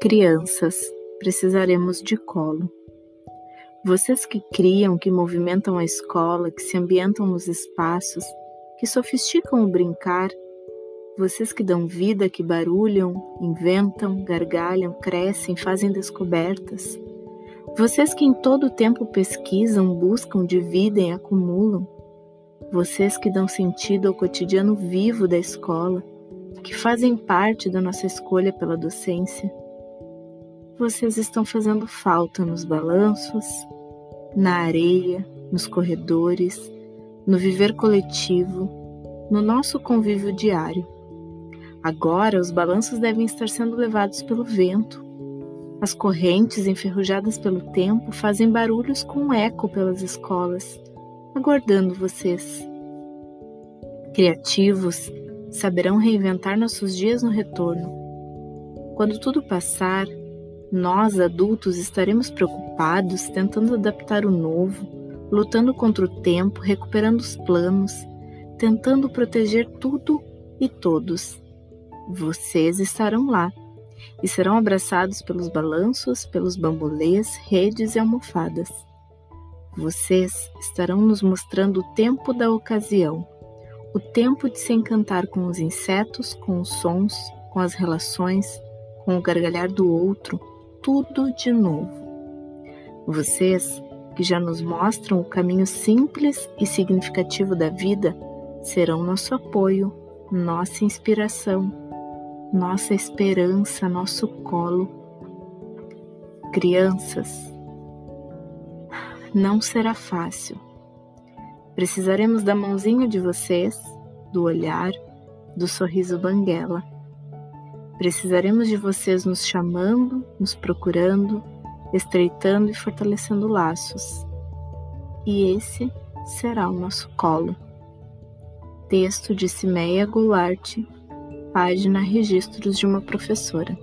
Crianças, precisaremos de colo. Vocês que criam, que movimentam a escola, que se ambientam nos espaços, que sofisticam o brincar, vocês que dão vida, que barulham, inventam, gargalham, crescem, fazem descobertas, vocês que em todo o tempo pesquisam, buscam, dividem, acumulam, vocês que dão sentido ao cotidiano vivo da escola, que fazem parte da nossa escolha pela docência, vocês estão fazendo falta nos balanços, na areia, nos corredores, no viver coletivo, no nosso convívio diário. Agora os balanços devem estar sendo levados pelo vento. As correntes enferrujadas pelo tempo fazem barulhos com eco pelas escolas, aguardando vocês. Criativos saberão reinventar nossos dias no retorno. Quando tudo passar, nós, adultos, estaremos preocupados, tentando adaptar o novo, lutando contra o tempo, recuperando os planos, tentando proteger tudo e todos. Vocês estarão lá e serão abraçados pelos balanços, pelos bambolês, redes e almofadas. Vocês estarão nos mostrando o tempo da ocasião, o tempo de se encantar com os insetos, com os sons, com as relações, com o gargalhar do outro, tudo de novo. Vocês, que já nos mostram o caminho simples e significativo da vida, serão nosso apoio, nossa inspiração, nossa esperança, nosso colo. Crianças, não será fácil. Precisaremos da mãozinha de vocês, do olhar, do sorriso banguela Precisaremos de vocês nos chamando, nos procurando, estreitando e fortalecendo laços. E esse será o nosso colo. Texto de Cimeia Goulart, página Registros de uma Professora.